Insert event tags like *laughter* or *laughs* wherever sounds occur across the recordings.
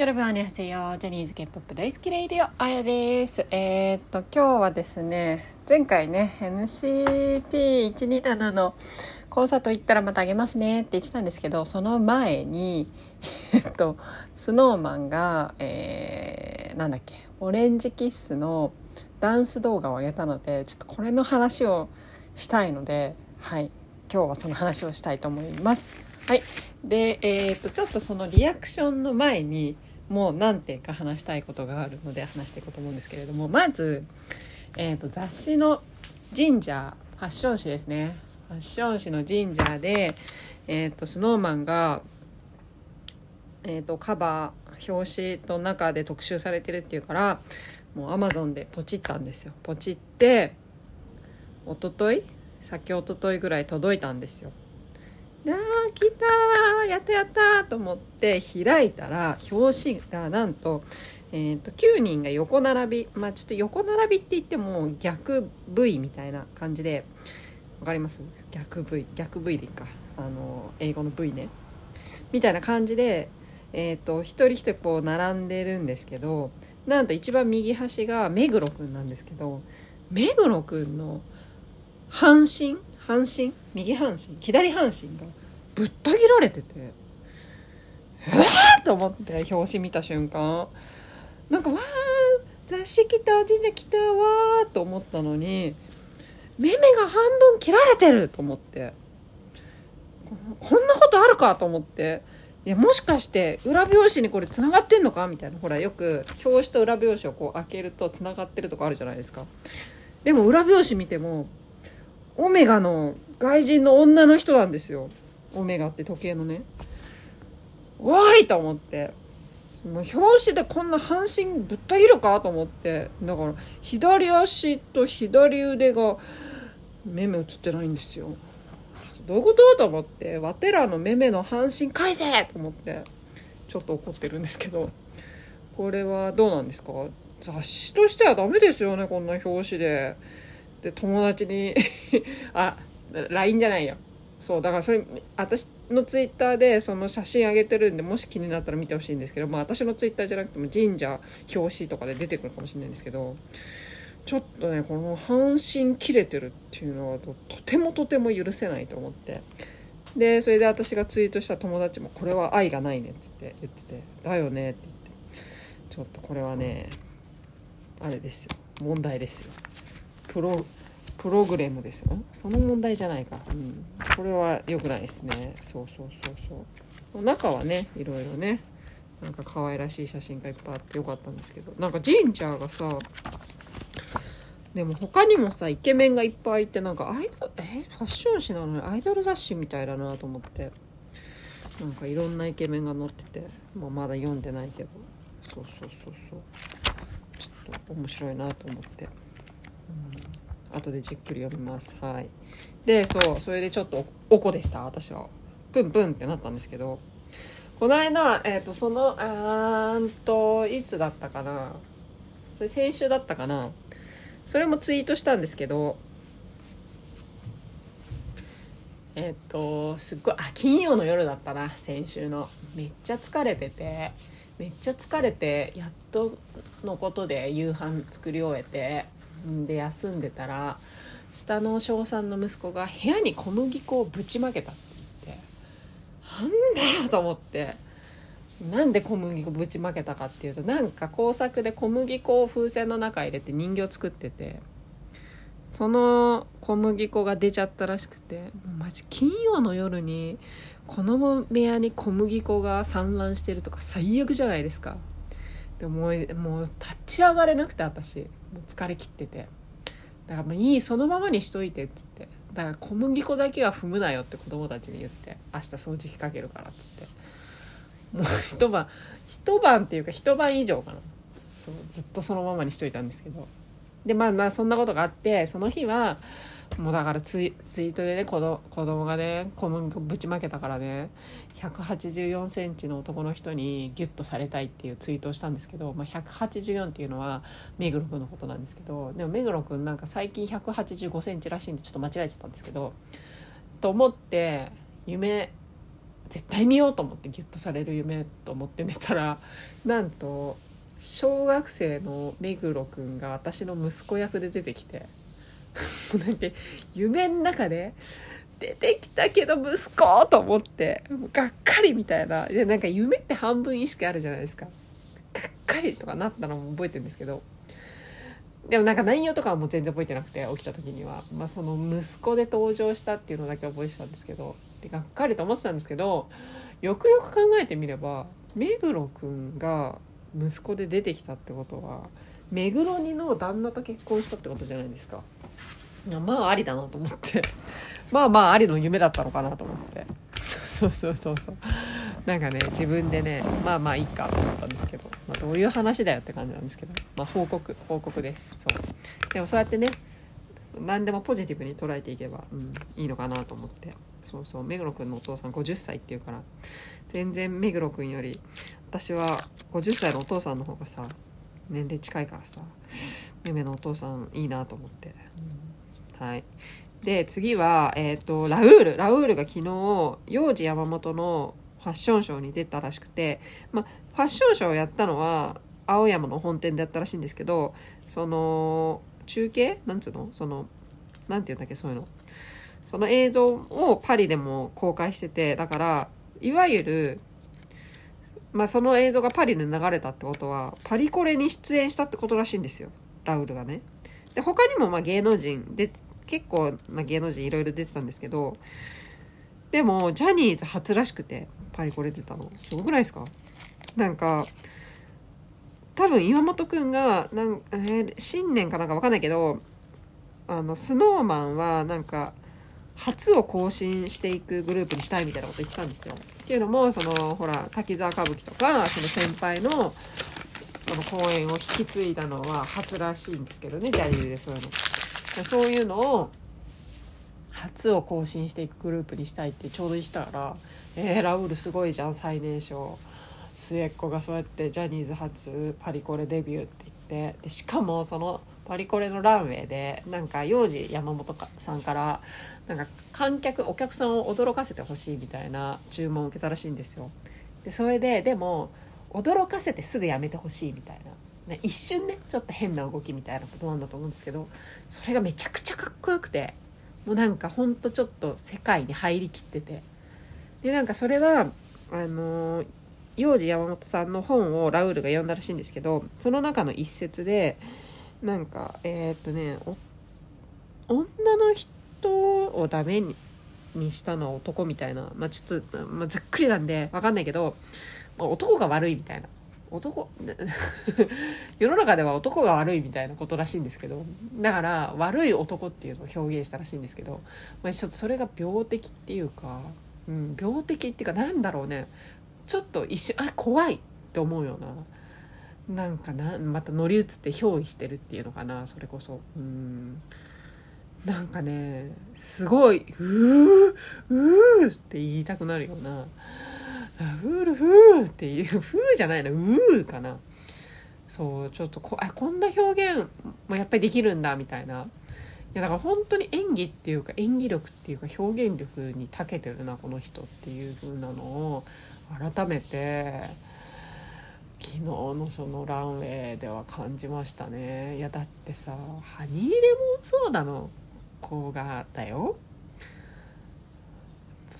よろぶんあにせよジャニーズ K-POP 大好きレイディオあやです。えー、っと今日はですね前回ね NCT127 のコンサート行ったらまたあげますねって言ってたんですけどその前に *laughs* えっと SnowMan が、えー、なんだっけオレンジキッスのダンス動画を上げたのでちょっとこれの話をしたいのではい。今日はその話をしたいと思います。はい。でえー、っとちょっとそのリアクションの前にもう何点か話したいことがあるので話していこうと思うんですけれどもまず、えー、と雑誌の「ジンジャー」ファッション誌ですね。ファッション誌の「ジンジャーで」えー、とスノーマンが、えー、とカバー表紙と中で特集されてるっていうからもうアマゾンでポチったんですよ。ポチって一昨日先一昨日ぐらい届いたんですよ。あー来たやったやったと思って開いたら表紙がなんと,、えーと、9人が横並びまあちょっと横並びって言っても逆 V みたいな感じでわかります？逆 V 逆 V でいいか。あの英語の V ね。みたいな感じで、えーと、一人一人こう並んでるんですけどなんと一番右端が目黒くんなんですけど目黒くんの半身半身？右半身？左半身がぶった切られててえーと思って表紙見た瞬間。なんかわー雑誌来た神社来たわと思ったのにめめが半分切られてると思って。こんなことあるかと思って。いやもしかして裏表紙にこれつながってんのか？みたいな。ほらよく表紙と裏表紙をこう開けるとつながってるとこあるじゃないですか。でも裏表紙見てもオメガの外人の女の人なんですよ。オメガって時計のね。わーいと思って。もう表紙でこんな半身ぶった切るかと思って。だから左足と左腕が目目映ってないんですよ。どういうことと思って。ワテらの目目の半身返せと思って。ちょっと怒ってるんですけど。これはどうなんですか？雑誌としてはダメですよねこんな表紙で。で友達に *laughs* あ LINE じゃないよ。そうだからそれ私のツイッターでその写真上げてるんでもし気になったら見てほしいんですけどまあ私のツイッターじゃなくても神社表紙とかで出てくるかもしれないんですけどちょっとねこの半身切れてるっていうのはとてもとても許せないと思って。でそれで私がツイートした友達も「これは愛がないね」っつって言ってて「だよね」って言って。ちょっとこれはねあれですよ。問題ですよ。プロプログラムですよ。その問題じゃないか、うん、これは良くないですね。そうそうそうそう。中はねいろいろねなんか可愛らしい写真がいっぱいあってよかったんですけど。なんかジンジャーがさでも他にもさイケメンがいっぱいいてなんかアイドルえ？ファッション誌なのにアイドル雑誌みたいだなと思って。なんかいろんなイケメンが載ってて、まあ、まだ読んでないけど。そうそうそうそう。ちょっと面白いなと思って。後でじっくり読みます。はい。でそうそれでちょっとおこでした。私は。プンプンってなったんですけど。この間、えーと、そのあーんといつだったかな。それ先週だったかな。それもツイートしたんですけど。えっ、ー、とすっごいあ金曜の夜だったな。先週の。めっちゃ疲れてて。めっちゃ疲れてやっとのことで夕飯作り終えてで休んでたら下の小3の息子が部屋に小麦粉をぶちまけたって言ってなんだよと思ってなんで小麦粉ぶちまけたかっていうとなんか工作で小麦粉を風船の中入れて人形作っててその小麦粉が出ちゃったらしくてもうマジ金曜の夜に子供部屋に小麦粉が散乱してるとか最悪じゃないですか。でももう立ち上がれなくて私。もう疲れ切ってて。だからもういいそのままにしといてっつって。だから小麦粉だけは踏むなよって子供たちに言って。明日掃除機かけるからっつって。もう一晩一晩っていうか一晩以上かな。そうずっとそのままにしといたんですけど。でまあまあそんなことがあってその日はもうだからツイツイートでね子供子供がね小麦粉ぶちまけたからね1 8 4センチの男の人にギュッとされたいっていうツイートをしたんですけど、まあ、184っていうのは目黒君のことなんですけどでも目黒君なんか最近1 8 5センチらしいんでちょっと間違えちゃったんですけどと思って夢絶対見ようと思ってギュッとされる夢と思って寝たらなんと小学生の目黒くんが私の息子役で出てきて *laughs* なんか夢の中で出てきたけど息子と思ってがっかりみたいな。でなんか夢って半分意識あるじゃないですか。がっかりとかなったのも覚えてるんですけど。でもなんか内容とかはもう全然覚えてなくて起きた時には、まあ、その息子で登場したっていうのだけ覚えてたんですけど。でがっかりと思ってたんですけどよくよく考えてみれば目黒くんが息子で出てきたってことは目黒にの旦那と結婚したってことじゃないですか。まあありだなと思って。*laughs* まあまあありの夢だったのかなと思って。そうそうそうそうなんかね自分でねまあまあいいかと思ったんですけど、まあ、どういう話だよって感じなんですけど。まあ報告報告です。そう。でもそうやってね何でもポジティブに捉えていけば、うん、いいのかなと思って。そうそう。目黒くんのお父さん50歳っていうから。全然目黒くんより私は50歳のお父さんの方がさ年齢近いからさめめのお父さんいいなと思って、うん、はい。で次は、えーと、ラウール。ラウールが昨日幼児山本のファッションショーに出たらしくて、まあ、ファッションショーをやったのは青山の本店でやったらしいんですけどその中継？なんつうの？そのなんて言うんだっけ？そういうの。その映像をパリでも公開しててだからいわゆるまあその映像がパリで流れたってことはパリコレに出演したってことらしいんですよ。ラウルがね。で他にもまあ芸能人で結構な芸能人いろいろ出てたんですけどでもジャニーズ初らしくてパリコレ出たの。すごくないですか？なんか多分岩本くんがなん、えー、新年かなんかわかんないけどあのスノーマンはなんか初を更新していくグループにしたいみたいなこと言ってたんですよ。っていうのもそのほら滝沢歌舞伎とかその先輩のその公演を引き継いだのは初らしいんですけどねジャニーズでそういうの。そういうのを初を更新していくグループにしたいってちょうど言ってたから「えー、ラウールすごいじゃん最年少末っ子がそうやってジャニーズ初パリコレデビュー」って言ってでしかもそのパリコレのランウェイでなんか幼児山本さんからなんか観客お客さんを驚かせてほしいみたいな注文を受けたらしいんですよ。でそれででも驚かせてすぐやめてほしいみたいなね、一瞬ねちょっと変な動きみたいなことなんだと思うんですけどそれがめちゃくちゃかっこよくてもうなんかほんとちょっと世界に入りきっててでなんかそれはあの幼児山本さんの本をラウールが読んだらしいんですけどその中の一節でなんかえー、っとね女の人をダメににしたのは男みたいなまあちょっと、まあ、ざっくりなんで分かんないけど、まあ、男が悪いみたいな。男 *laughs* 世の中では男が悪いみたいなことらしいんですけどだから悪い男っていうのを表現したらしいんですけど、まあ、ちょっとそれが病的っていうか、うん、病的っていうかなんだろうね。ちょっと一瞬あ怖いって思うようななんかなまた乗り移って憑依してるっていうのかなそれこそうんなんかねすごいうーうーって言いたくなるようなフールフーっていう、フーじゃないな、うーかな。そう、ちょっとこ、あ、こんな表現もやっぱりできるんだ、みたいな。いや、だから本当に演技っていうか、演技力っていうか、表現力に長けてるな、この人っていう風なのを、改めて、昨日のそのランウェイでは感じましたね。いや、だってさ、ハニーレモンソーダの子がだよ。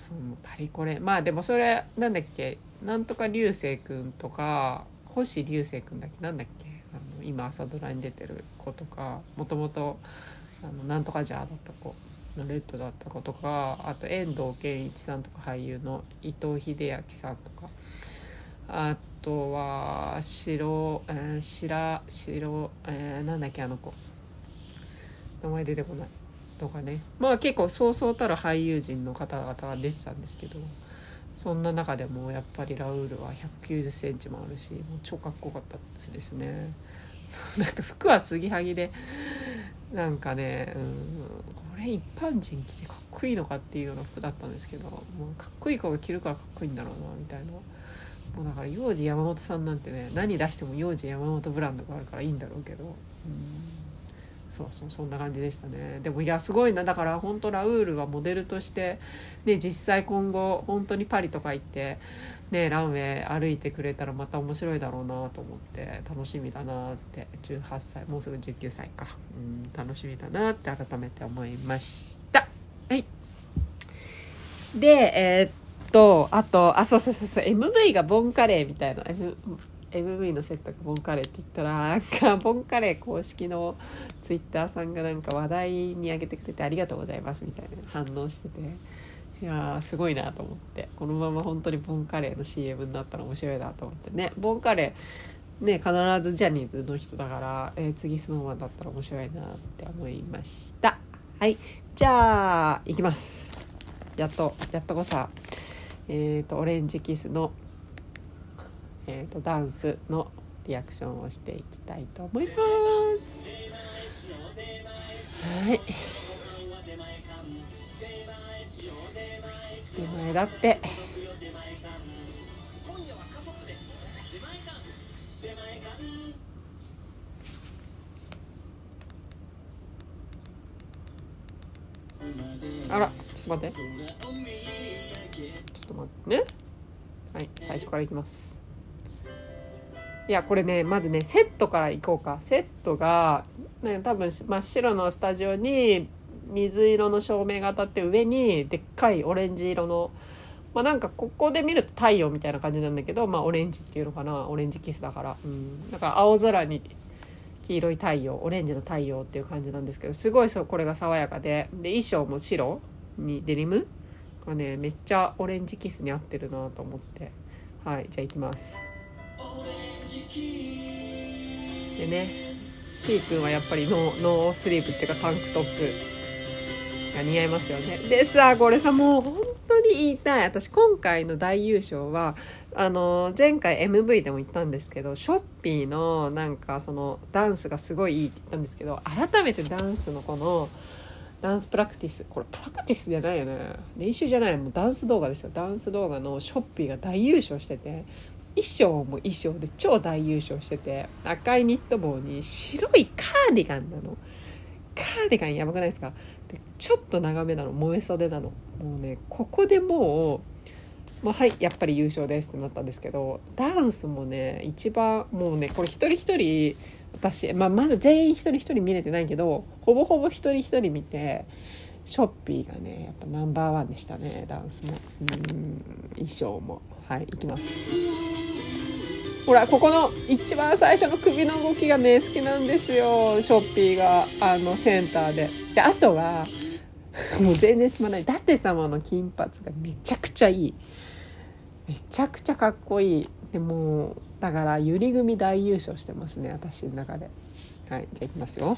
そのパリコレまあでもそれなんだっけなんとか流星くんとか星流星くんだっけなんだっけあの今朝ドラに出てる子とかもともとなんとかジャーだった子のレッドだった子とかあと遠藤憲一さんとか俳優の伊藤英明さんとかあとは白、えー、白白、えー、なんだっけあの子。名前出てこない。とかね。まあ結構そうそうたる俳優陣の方々が出てたんですけどそんな中でもやっぱりラウールは1 9 0センチもあるしもう超かっこよかったですね。*laughs* なんか服は継ぎはぎでなんかね、うん、これ一般人着てかっこいいのかっていうような服だったんですけどもうかっこいい子が着るからかっこいいんだろうなみたいな。もうだから幼児山本さんなんてね何出しても幼児山本ブランドがあるからいいんだろうけど、うん、そうそうそんな感じでしたね。でもいやすごいな。だから本当ラウールはモデルとしてね実際今後本当にパリとか行ってねランウェイ歩いてくれたらまた面白いだろうなと思って楽しみだなって。18歳もうすぐ19歳か。うん楽しみだなって改めて思いました。はい。でえーっとあとあそうそうそうそう MV がボンカレーみたいな。M MV のセットがボンカレーって言ったらなんかボンカレー公式のツイッターさんがなんか話題に上げてくれてありがとうございますみたいな反応してて。いやーすごいなと思って。このまま本当にボンカレーの CM になったら面白いなと思ってね。ボンカレーね必ずジャニーズの人だから、えー次スノーマンだったら面白いなって思いました。はい。じゃあ行きます。やっとやっとこさ。えっ、とオレンジキスのえー、とダンスのリアクションをしていきたいと思います。はい。出前だって。あら、ちょっと待って。ちょっと待って。ね。はい、最初からいきます。いやこれねまずねセットからいこうか。セットが、ね、多分真っ白のスタジオに水色の照明が当たって上にでっかいオレンジ色のまあなんかここで見ると太陽みたいな感じなんだけどまあオレンジっていうのかな。オレンジキスだから。うん。だから青空に黄色い太陽オレンジの太陽っていう感じなんですけどすごいそうこれが爽やかで。で衣装も白にデニムがねめっちゃオレンジキスに合ってるなと思って。はいじゃあいきます。でね T 君はやっぱりノーノースリーブっていうかタンクトップ。が似合いますよね。でさこれさもう本当に言いたい。私今回の大優勝はあの前回 MV でも言ったんですけどショッピーのなんかそのダンスがすごいいいって言ったんですけど改めてダンスのこのダンスプラクティス。これプラクティスじゃないよね。練習じゃないもうダンス動画ですよ。ダンス動画のショッピーが大優勝してて。衣装も衣装で超大優勝してて。赤いニット帽に白いカーディガンなの。カーディガンやばくないですか？でちょっと長めなの。燃え袖なの。もうねここでもうもうはいやっぱり優勝ですってなったんですけどダンスもね一番もうねこれ一人一人私、まあ、まだ全員一人一人見れてないけどほぼほぼ一人一人見てショッピーがねやっぱナンバーワンでしたねダンスも。うん衣装も。はいいきます。ほらここの一番最初の首の動きがね好きなんですよ。ショッピーがあのセンターで。であとは *laughs* もう全然すまない。舘様の金髪がめちゃくちゃいい。めちゃくちゃかっこいい。でもだからゆり組大優勝してますね私の中で。はいじゃあいきますよ。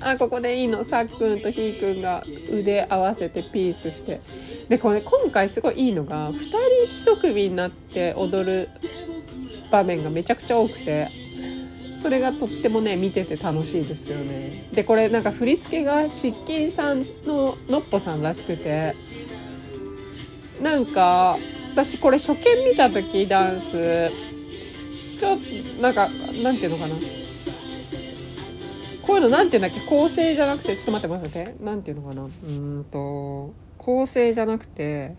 あここでいいの？さっくんとひーくんが腕合わせてピースして。でこれ今回すごいいいのが2人1組になって踊る場面がめちゃくちゃ多くてそれがとってもね見てて楽しいですよね。でこれなんか振り付けがしっきんさんののっぽさんらしくてなんか私これ初見見た時ダンスちょっとなんかなんていうのかな。こういうのなんていうんだっけ？構成じゃなくてちょっと待って待ってなんていうのかな？うんと構成じゃなくて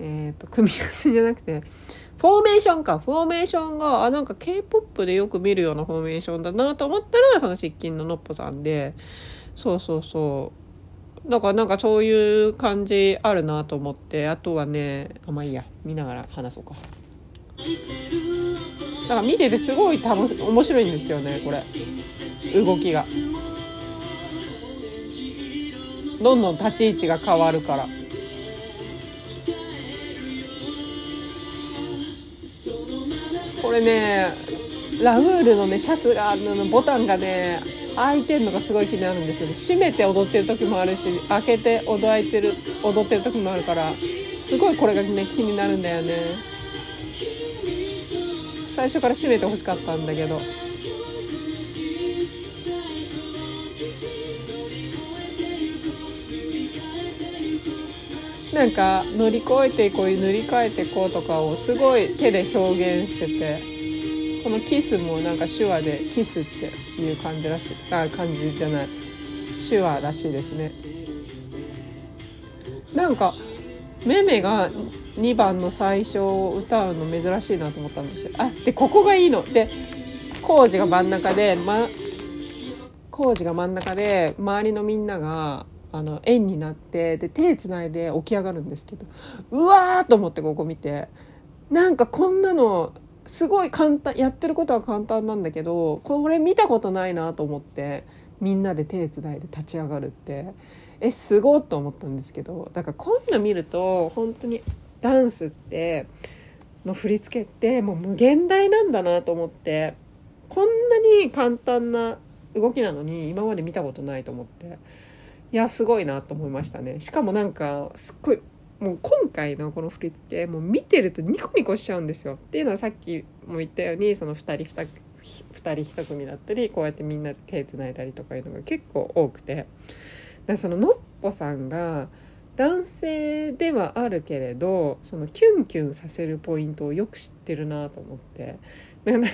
えっ、と組み合わせじゃなくてフォーメーションか。フォーメーションがあなんか K-POP でよく見るようなフォーメーションだなと思ったらその失禁ののっぽさんで。そうそうそう。だからなんかそういう感じあるなと思ってあとはねあまあいいや。見ながら話そうか。だから見ててすごい楽面白いんですよねこれ。動きが。どんどん立ち位置が変わるから。これねラウールのねシャツがあのボタンがね開いてるのがすごい気になるんですけど閉めて踊ってる時もあるし開けて踊いてる踊ってる時もあるからすごいこれがね気になるんだよね。最初から閉めてほしかったんだけど。なんか乗り越えていこう塗り替えていこうとかをすごい手で表現してて。このキスもなんか手話でキスっていう感じらしいあ感じじゃない。手話らしいですね。なんかめめが2番の最初を歌うの珍しいなと思ったんですけど。あでここがいいの。で浩二が真ん中で、ま、浩二が真ん中で周りのみんながあの円になってで手つないで起き上がるんですけど。うわーと思ってここ見て。なんかこんなのすごい簡単やってることは簡単なんだけどこれ見たことないなと思ってみんなで手つないで立ち上がるって。えすごっと思ったんですけどだからこんな見ると本当にダンスっての振り付けってもう無限大なんだなと思ってこんなに簡単な動きなのに今まで見たことないと思って。いやすごいなと思いましたね。しかもなんかすっごいもう今回のこの振り付けもう見てるとニコニコしちゃうんですよ。っていうのはさっきも言ったようにその2人 2, 2人1組だったりこうやってみんなで手つないだりとかいうのが結構多くて。だそののっぽさんが男性ではあるけれどそのキュンキュンさせるポイントをよく知ってるなと思って。なんか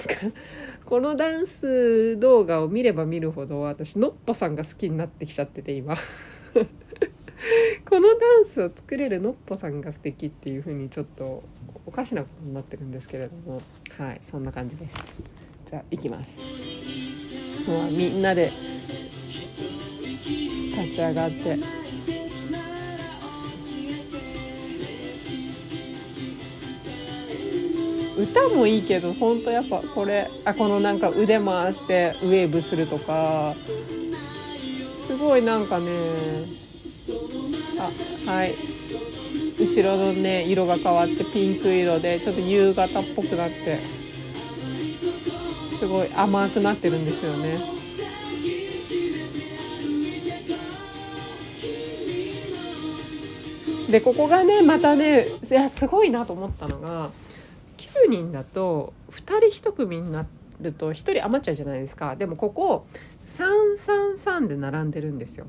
このダンス動画を見れば見るほど私のっぽさんが好きになってきちゃってて今。*laughs* このダンスを作れるのっぽさんが素敵っていう風にちょっとおかしなことになってるんですけれども。はいそんな感じです。じゃあ行きます。もうみんなで立ち上がって。歌もいいけど本当やっぱこれあこのなんか腕回してウェーブするとか。すごいなんかねあはい。後ろのね色が変わってピンク色でちょっと夕方っぽくなって。すごい甘くなってるんですよね。でここがねまたねいやすごいなと思ったのが9人だと2人1組になると1人余っちゃうじゃないですか。でもここ333で並んでるんですよ。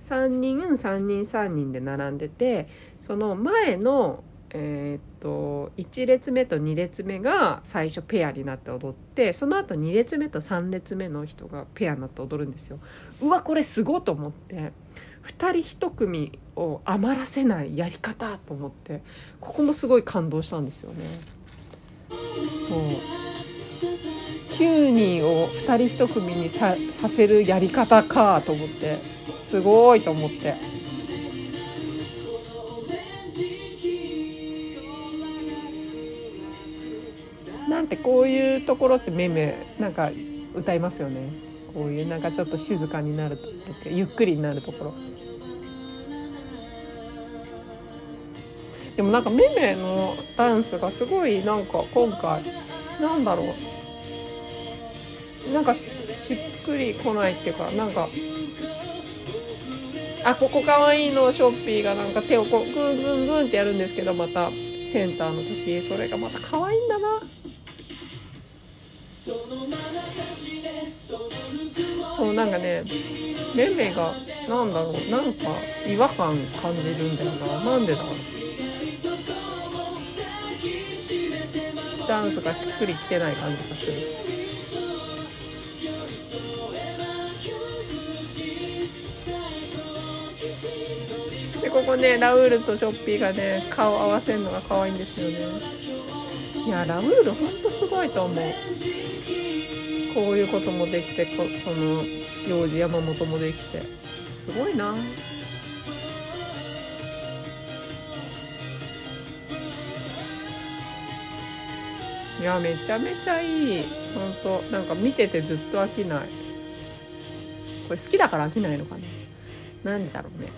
3人3人3人で並んでてその前のえー、っと1列目と2列目が最初ペアになって踊ってその後2列目と3列目の人がペアになって踊るんですよ。うわこれすごと思って。2人1組を余らせないやり方と思ってここもすごい感動したんですよね。そう。9人を2人1組にささせるやり方かと思ってすごいと思って。なんてこういうところってめめなんか歌いますよね。こういうなんかちょっと静かになるとゆっくりになるところ。でもなんかめめのダンスがすごいなんか今回なんだろう。なんかしっくりこないっていうかなんかあここかわいいのショッピーがなんか手をこうグングングンってやるんですけどまたセンターの時それがまた可愛いんだな。そうなんかねめめがなんだろうなんか違和感感じるんだよな。なんでだろう。ダンスがしっくりきてない感じがする。でここねラウールとショッピーがね顔合わせるのが可愛いんですよね。いやラウールほんとすごいと思う。こういうこともできてこその幼児山本もできて。すごいな。いやめちゃめちゃいい。本当なんか見ててずっと飽きない。これ好きだから飽きないのかななんだろうね。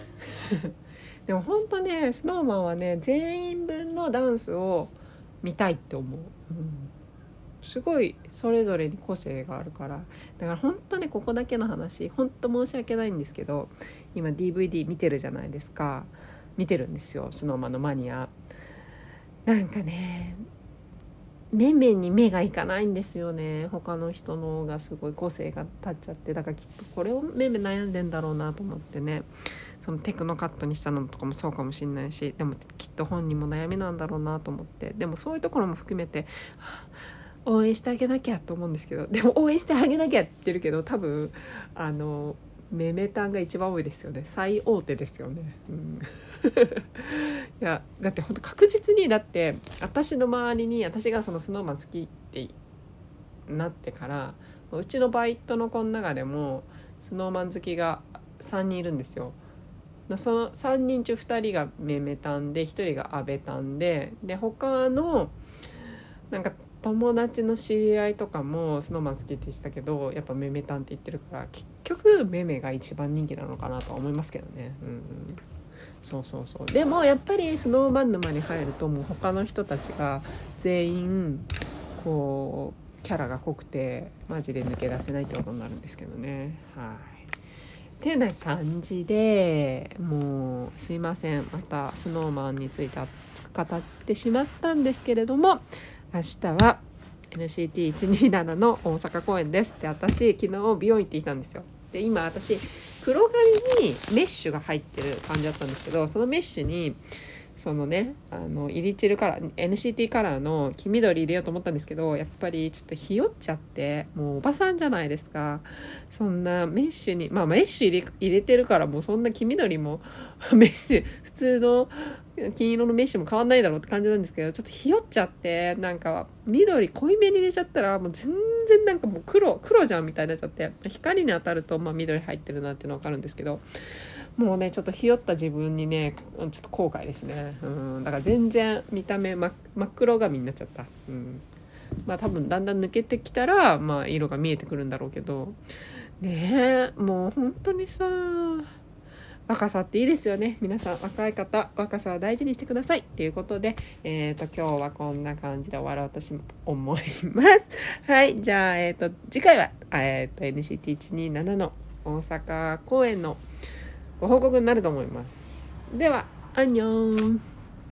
*laughs* でも本当ね SnowMan はね全員分のダンスを見たいって思う、うん、すごいそれぞれに個性があるから。だから本当ねここだけの話ほんと申し訳ないんですけど今 DVD 見てるじゃないですか。見てるんですよ SnowMan のマニア。なんかねめめに目がいかないんですよね。他の人のがすごい個性が立っちゃって。だからきっとこれをめめ悩んでんだろうなと思ってね。そのテクノカットにしたのとかもそうかもしんないし。でもきっと本人も悩みなんだろうなと思って。でもそういうところも含めて応援してあげなきゃと思うんですけど。でも応援してあげなきゃって言ってるけど多分あのメメタンが一番多いですよね。最大手ですよね、うん、*laughs* いやだって本当確実にだって私の周りに私がそのスノーマン好きってなってからうちのバイトの子の中でもスノーマン好きが3人いるんですよ。その3人中2人がメメタンで1人がアベタンでで他のなんか友達の知り合いとかもスノーマン好きって言ってたけどやっぱメメタンって言ってるから結局メメが一番人気なのかなとは思いますけどね。うん、うん、そうそうそう。でもやっぱりスノーマン沼に入るともう他の人たちが全員こうキャラが濃くてマジで抜け出せないってことになるんですけどね。はい。てな感じでもうすいません。またスノーマンについて熱く語ってしまったんですけれども明日は NCT127 の大阪公演です。って私昨日美容院行ってきたんですよ。で今私黒髪にメッシュが入ってる感じだったんですけどそのメッシュにそのねあのイリチルカラー NCT カラーの黄緑入れようと思ったんですけどやっぱりちょっとひよっちゃってもうおばさんじゃないですか。そんなメッシュにまあメッシュ入れ入れてるからもうそんな黄緑も *laughs* メッシュ普通の金色のメッシュも変わんないだろうって感じなんですけどちょっとひよっちゃってなんか緑濃いめに入れちゃったらもう全然なんかもう黒黒じゃんみたいになっちゃって光に当たるとまあ緑入ってるなっていうの分かるんですけどもうねちょっとひよった自分にねちょっと後悔ですね。うん。だから全然見た目真っ黒髪になっちゃった。うん。まあ多分だんだん抜けてきたらまあ色が見えてくるんだろうけど。ねえもう本当にさ若さっていいですよね。皆さん若い方若さは大事にしてください。っていうことでえっ、ー、と今日はこんな感じで終わろうとし思います。*laughs* はい。じゃあえっ、ー、と次回はえっ、ー、と NCT127 の大阪公演のご報告になると思います。ではアンニョン。